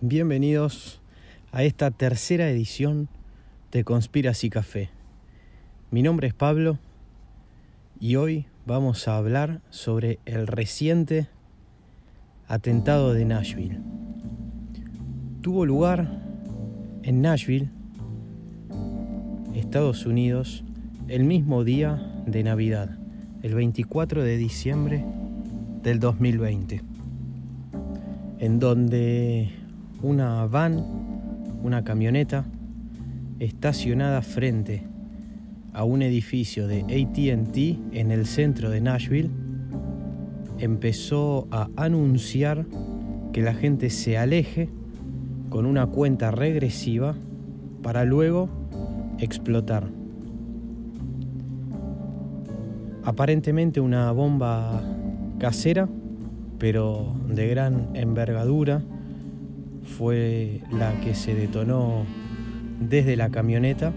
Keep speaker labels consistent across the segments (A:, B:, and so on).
A: Bienvenidos a esta tercera edición de Conspiracy Café. Mi nombre es Pablo y hoy vamos a hablar sobre el reciente atentado de Nashville. Tuvo lugar en Nashville, Estados Unidos, el mismo día de Navidad, el 24 de diciembre del 2020, en donde una van, una camioneta, estacionada frente a un edificio de ATT en el centro de Nashville, empezó a anunciar que la gente se aleje con una cuenta regresiva para luego explotar. Aparentemente una bomba casera, pero de gran envergadura, fue la que se detonó desde la camioneta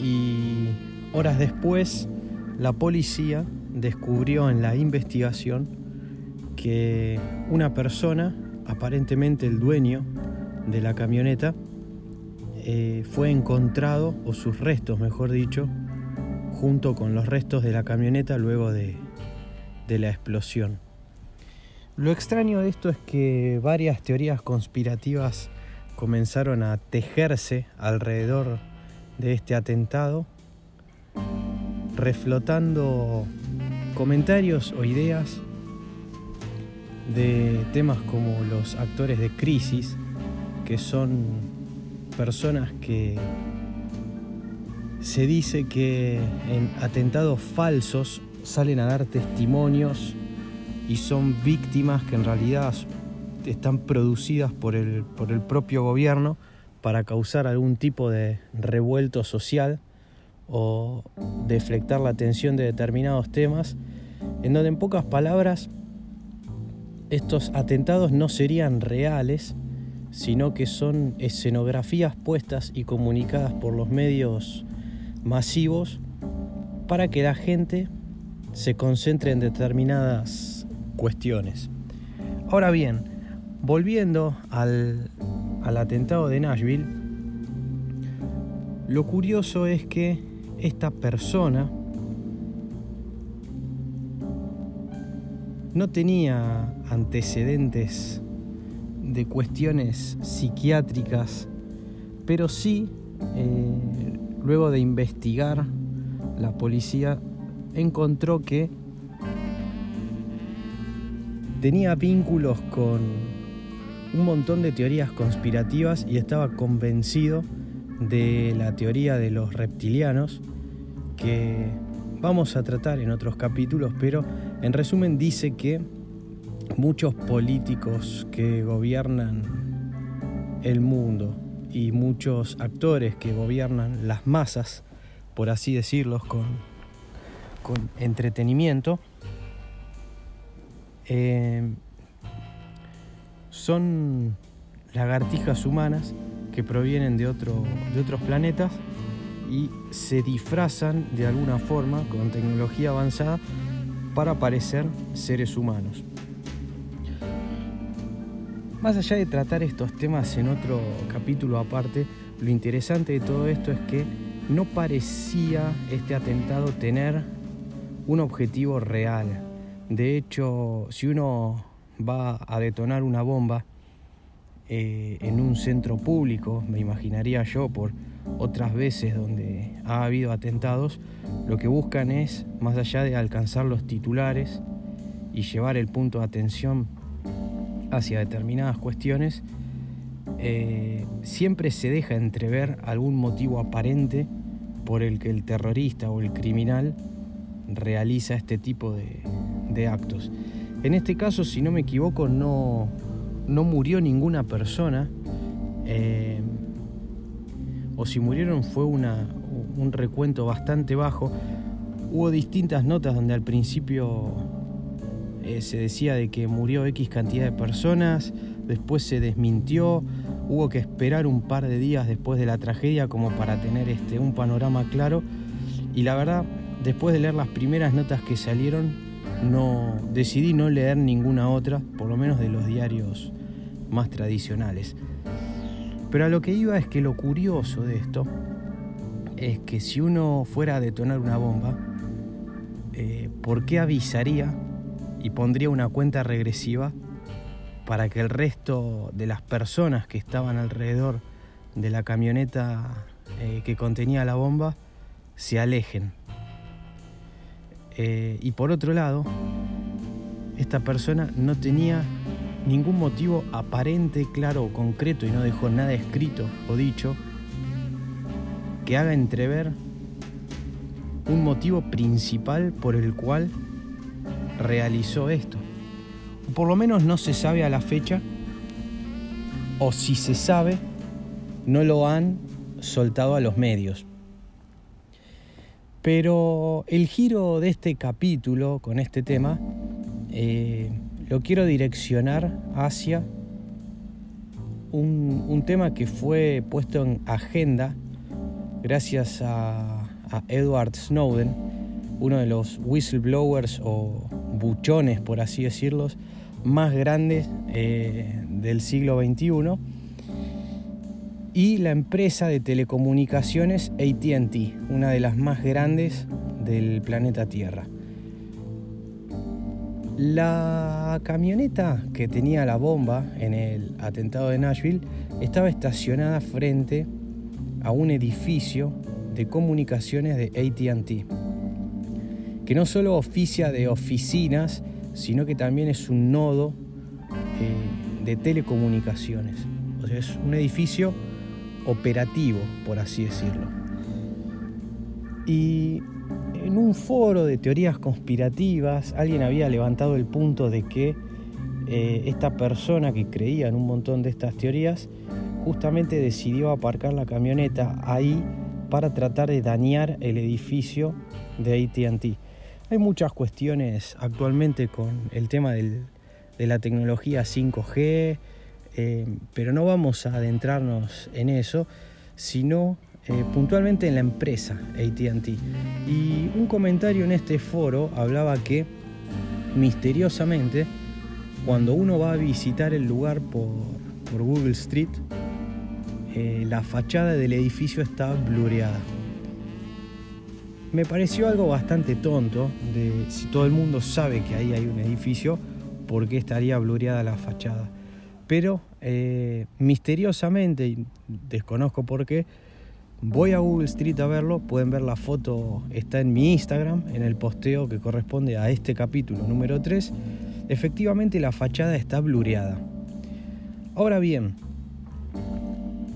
A: y horas después la policía descubrió en la investigación que una persona, aparentemente el dueño de la camioneta, eh, fue encontrado, o sus restos mejor dicho, junto con los restos de la camioneta luego de la explosión. Lo extraño de esto es que varias teorías conspirativas comenzaron a tejerse alrededor de este atentado, reflotando comentarios o ideas de temas como los actores de crisis, que son personas que se dice que en atentados falsos salen a dar testimonios y son víctimas que en realidad están producidas por el, por el propio gobierno para causar algún tipo de revuelto social o deflectar la atención de determinados temas, en donde en pocas palabras estos atentados no serían reales, sino que son escenografías puestas y comunicadas por los medios masivos para que la gente se concentre en determinadas cuestiones. Ahora bien, volviendo al, al atentado de Nashville, lo curioso es que esta persona no tenía antecedentes de cuestiones psiquiátricas, pero sí, eh, luego de investigar, la policía encontró que tenía vínculos con un montón de teorías conspirativas y estaba convencido de la teoría de los reptilianos que vamos a tratar en otros capítulos, pero en resumen dice que muchos políticos que gobiernan el mundo y muchos actores que gobiernan las masas, por así decirlo, con, con entretenimiento, eh, son lagartijas humanas que provienen de, otro, de otros planetas y se disfrazan de alguna forma con tecnología avanzada para parecer seres humanos. Más allá de tratar estos temas en otro capítulo aparte, lo interesante de todo esto es que no parecía este atentado tener un objetivo real. De hecho, si uno va a detonar una bomba eh, en un centro público, me imaginaría yo por otras veces donde ha habido atentados, lo que buscan es, más allá de alcanzar los titulares y llevar el punto de atención hacia determinadas cuestiones, eh, siempre se deja entrever algún motivo aparente por el que el terrorista o el criminal realiza este tipo de, actos. En este caso, si no me equivoco, no, no murió ninguna persona. Eh, o si murieron fue una, un recuento bastante bajo. Hubo distintas notas donde al principio eh, se decía de que murió X cantidad de personas, después se desmintió, hubo que esperar un par de días después de la tragedia como para tener este, un panorama claro. Y la verdad, después de leer las primeras notas que salieron, no decidí no leer ninguna otra, por lo menos de los diarios más tradicionales. Pero a lo que iba es que lo curioso de esto es que si uno fuera a detonar una bomba, eh, ¿por qué avisaría y pondría una cuenta regresiva para que el resto de las personas que estaban alrededor de la camioneta eh, que contenía la bomba se alejen? Eh, y por otro lado, esta persona no tenía ningún motivo aparente, claro o concreto y no dejó nada escrito o dicho que haga entrever un motivo principal por el cual realizó esto. Por lo menos no se sabe a la fecha, o si se sabe, no lo han soltado a los medios. Pero el giro de este capítulo con este tema eh, lo quiero direccionar hacia un, tema que fue puesto en agenda gracias a, Edward Snowden, uno de los whistleblowers o buchones, por así decirlo, más grandes eh, del siglo XXI, y la empresa de telecomunicaciones ATT, una de las más grandes del planeta Tierra. La camioneta que tenía la bomba en el atentado de Nashville estaba estacionada frente a un edificio de comunicaciones de ATT, que no solo oficia de oficinas, sino que también es un nodo eh, de telecomunicaciones. O sea, es un edificio operativo, por así decirlo. Y en un foro de teorías conspirativas, alguien había levantado el punto de que eh, esta persona que creía en un montón de estas teorías justamente decidió aparcar la camioneta ahí para tratar de dañar el edificio de ATT. Hay muchas cuestiones actualmente con el tema de la tecnología 5G, eh, pero no vamos a adentrarnos en eso, sino eh, puntualmente en la empresa ATT. Y un comentario en este foro hablaba que misteriosamente, cuando uno va a visitar el lugar por, por Google Street, eh, la fachada del edificio está blureada. Me pareció algo bastante tonto de si todo el mundo sabe que ahí hay un edificio, ¿por qué estaría blureada la fachada? Pero eh, misteriosamente, desconozco por qué, voy a Google Street a verlo, pueden ver la foto, está en mi Instagram, en el posteo que corresponde a este capítulo número 3. Efectivamente la fachada está blureada. Ahora bien,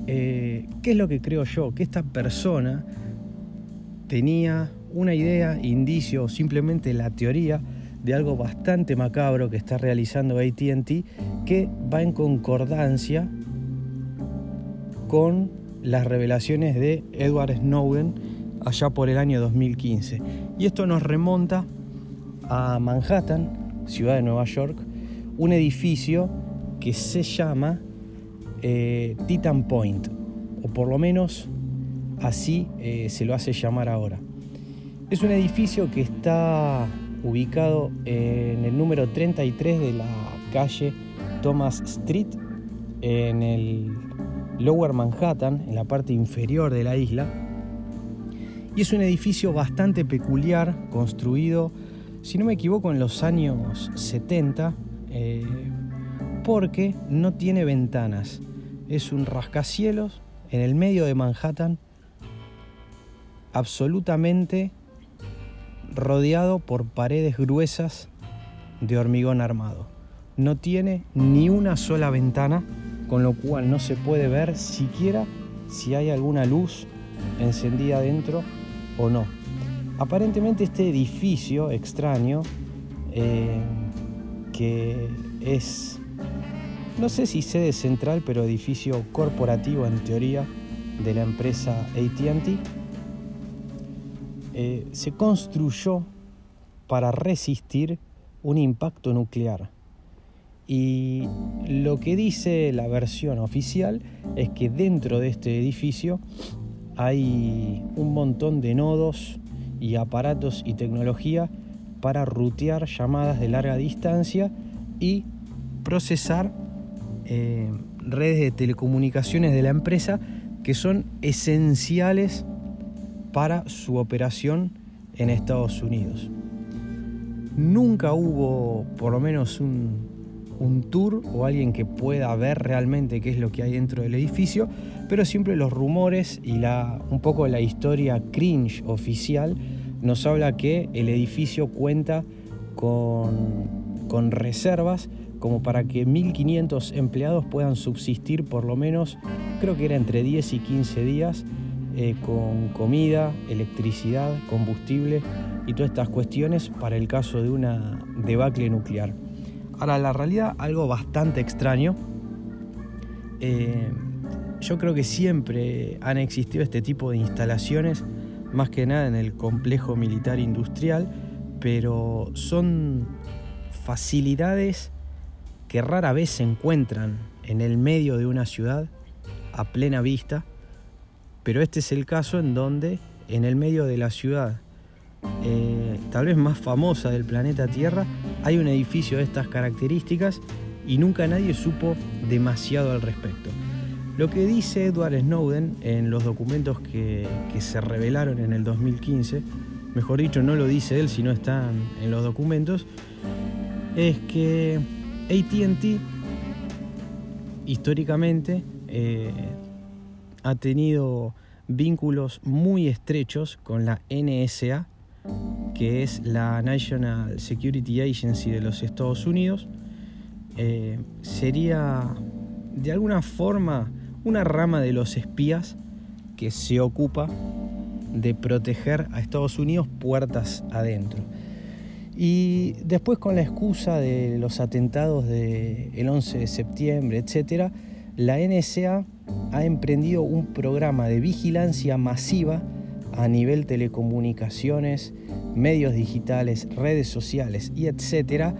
A: eh, ¿Qué es lo que creo yo? Que esta persona tenía una idea, indicio o simplemente la teoría de algo bastante macabro que está realizando ATT que va en concordancia con las revelaciones de Edward Snowden allá por el año 2015. Y esto nos remonta a Manhattan, ciudad de Nueva York, un edificio que se llama eh, Titan Point, o por lo menos así eh, se lo hace llamar ahora. Es un edificio que está ubicado en el número 33 de la calle Thomas Street, en el Lower Manhattan, en la parte inferior de la isla. Y es un edificio bastante peculiar, construido, si no me equivoco, en los años 70, porque no tiene ventanas. Es un rascacielos en el medio de Manhattan, absolutamente rodeado por paredes gruesas de hormigón armado. No tiene ni una sola ventana, con lo cual no se puede ver siquiera si hay alguna luz encendida dentro o no. Aparentemente este edificio extraño, eh, que es no sé si sede central, pero edificio corporativo en teoría de la empresa ATT, eh, se construyó para resistir un impacto nuclear. Y lo que dice la versión oficial es que dentro de este edificio hay un montón de nodos y aparatos y tecnología para rutear llamadas de larga distancia y procesar eh, redes de telecomunicaciones de la empresa que son esenciales para su operación en Estados Unidos. Nunca hubo por lo menos un, un tour o alguien que pueda ver realmente qué es lo que hay dentro del edificio, pero siempre los rumores y un poco la historia cringe oficial nos habla que el edificio cuenta con, con reservas como para que 1.500 empleados puedan subsistir por lo menos, creo que era entre 10 y 15 días, eh, con comida, electricidad, combustible y todas estas cuestiones para el caso de una debacle nuclear. Ahora, la realidad, algo bastante extraño. Eh, yo creo que siempre han existido este tipo de instalaciones, más que nada en el complejo militar industrial, pero son facilidades que rara vez se encuentran en el medio de una ciudad a plena vista, pero este es el caso en donde en el medio de la ciudad eh, tal vez más famosa del planeta Tierra, hay un edificio de estas características y nunca nadie supo demasiado al respecto. Lo que dice Edward Snowden en los documentos que, se revelaron en el 2015, mejor dicho, no lo dice él, sino están en los documentos, es que ATT históricamente eh, ha tenido vínculos muy estrechos con la NSA, que es la National Security Agency de los Estados Unidos, eh, sería de alguna forma una rama de los espías que se ocupa de proteger a Estados Unidos puertas adentro. Y después con la excusa de los atentados del 11 de septiembre, etc., la NSA ha emprendido un programa de vigilancia masiva a nivel telecomunicaciones, medios digitales, redes sociales y etcétera,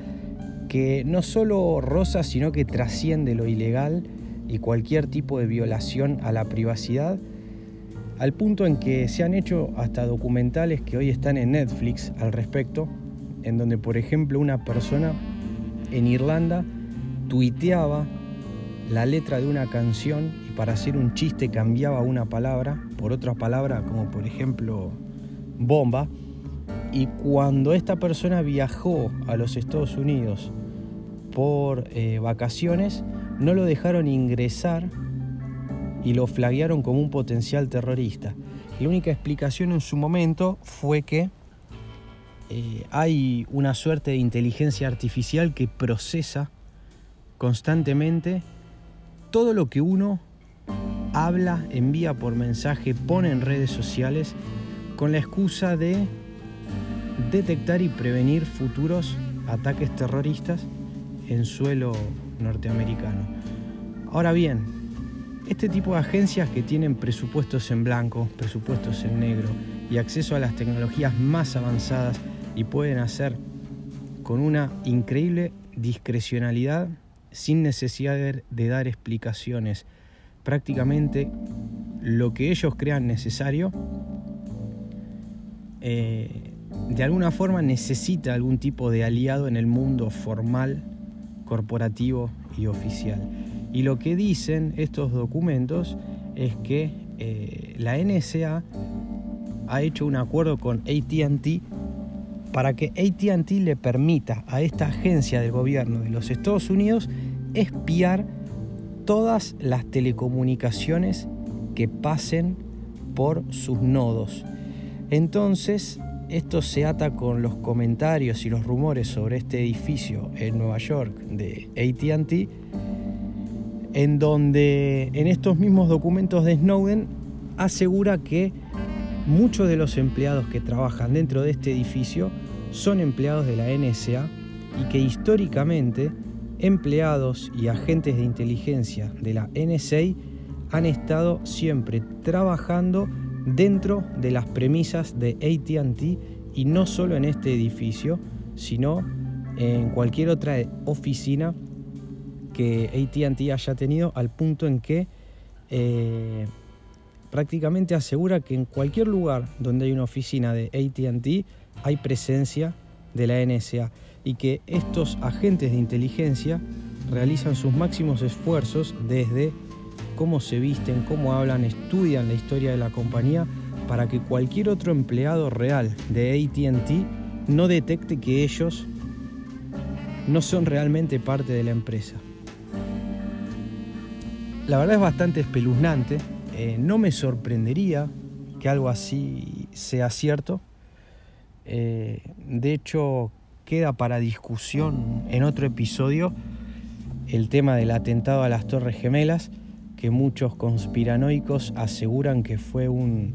A: que no solo roza, sino que trasciende lo ilegal y cualquier tipo de violación a la privacidad, al punto en que se han hecho hasta documentales que hoy están en Netflix al respecto, en donde por ejemplo una persona en Irlanda tuiteaba la letra de una canción para hacer un chiste cambiaba una palabra por otra palabra como por ejemplo bomba y cuando esta persona viajó a los Estados Unidos por eh, vacaciones no lo dejaron ingresar y lo flaguearon como un potencial terrorista. La única explicación en su momento fue que eh, hay una suerte de inteligencia artificial que procesa constantemente todo lo que uno habla, envía por mensaje, pone en redes sociales con la excusa de detectar y prevenir futuros ataques terroristas en suelo norteamericano. Ahora bien, este tipo de agencias que tienen presupuestos en blanco, presupuestos en negro y acceso a las tecnologías más avanzadas y pueden hacer con una increíble discrecionalidad sin necesidad de, dar explicaciones. Prácticamente lo que ellos crean necesario, eh, de alguna forma necesita algún tipo de aliado en el mundo formal, corporativo y oficial. Y lo que dicen estos documentos es que eh, la NSA ha hecho un acuerdo con ATT para que ATT le permita a esta agencia del gobierno de los Estados Unidos espiar todas las telecomunicaciones que pasen por sus nodos. Entonces, esto se ata con los comentarios y los rumores sobre este edificio en Nueva York de ATT, en donde en estos mismos documentos de Snowden asegura que muchos de los empleados que trabajan dentro de este edificio son empleados de la NSA y que históricamente empleados y agentes de inteligencia de la NSA han estado siempre trabajando dentro de las premisas de ATT y no solo en este edificio, sino en cualquier otra oficina que ATT haya tenido al punto en que eh, prácticamente asegura que en cualquier lugar donde hay una oficina de ATT hay presencia de la NSA y que estos agentes de inteligencia realizan sus máximos esfuerzos desde cómo se visten, cómo hablan, estudian la historia de la compañía para que cualquier otro empleado real de ATT no detecte que ellos no son realmente parte de la empresa. La verdad es bastante espeluznante, eh, no me sorprendería que algo así sea cierto. Eh, de hecho, queda para discusión en otro episodio el tema del atentado a las Torres Gemelas, que muchos conspiranoicos aseguran que fue un,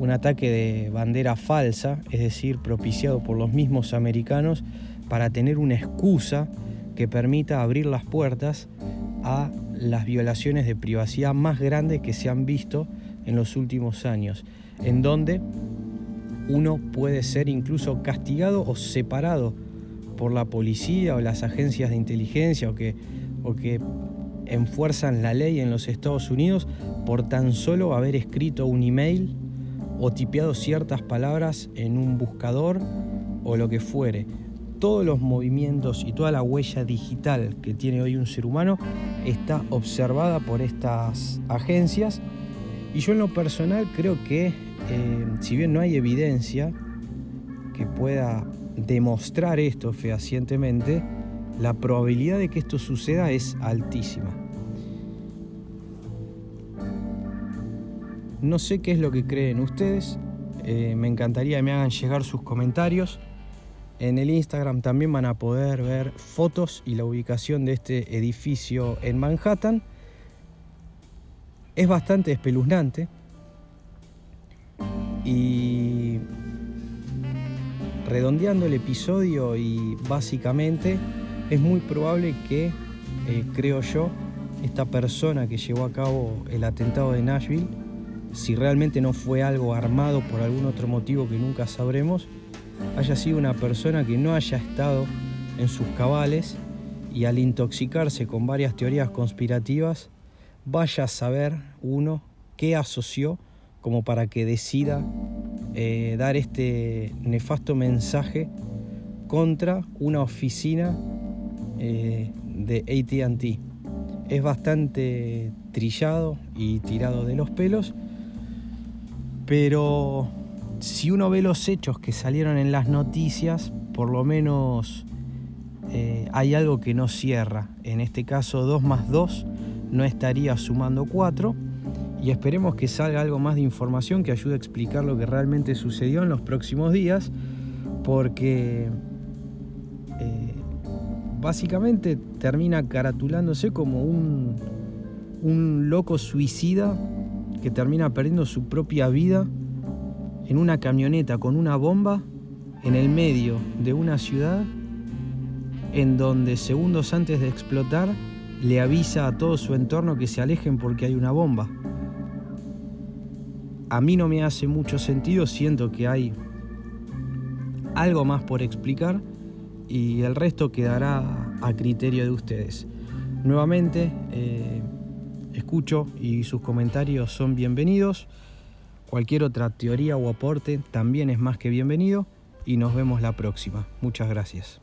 A: un ataque de bandera falsa, es decir, propiciado por los mismos americanos para tener una excusa que permita abrir las puertas a las violaciones de privacidad más grandes que se han visto en los últimos años, en donde uno puede ser incluso castigado o separado por la policía o las agencias de inteligencia o que, o que enfuerzan la ley en los Estados Unidos por tan solo haber escrito un email o tipeado ciertas palabras en un buscador o lo que fuere. Todos los movimientos y toda la huella digital que tiene hoy un ser humano está observada por estas agencias y yo en lo personal creo que eh, si bien no hay evidencia que pueda demostrar esto fehacientemente, la probabilidad de que esto suceda es altísima. No sé qué es lo que creen ustedes, eh, me encantaría que me hagan llegar sus comentarios. En el Instagram también van a poder ver fotos y la ubicación de este edificio en Manhattan. Es bastante espeluznante y redondeando el episodio y básicamente es muy probable que, eh, creo yo, esta persona que llevó a cabo el atentado de Nashville, si realmente no fue algo armado por algún otro motivo que nunca sabremos, haya sido una persona que no haya estado en sus cabales y al intoxicarse con varias teorías conspirativas, vaya a saber uno qué asoció como para que decida eh, dar este nefasto mensaje contra una oficina eh, de ATT. Es bastante trillado y tirado de los pelos, pero si uno ve los hechos que salieron en las noticias, por lo menos eh, hay algo que no cierra. En este caso 2 más 2 no estaría sumando 4 y esperemos que salga algo más de información que ayude a explicar lo que realmente sucedió en los próximos días, porque eh, básicamente termina caratulándose como un, un loco suicida que termina perdiendo su propia vida en una camioneta con una bomba en el medio de una ciudad en donde segundos antes de explotar le avisa a todo su entorno que se alejen porque hay una bomba a mí no me hace mucho sentido, siento que hay algo más por explicar y el resto quedará a criterio de ustedes. Nuevamente, eh, escucho y sus comentarios son bienvenidos. Cualquier otra teoría o aporte también es más que bienvenido y nos vemos la próxima. Muchas gracias.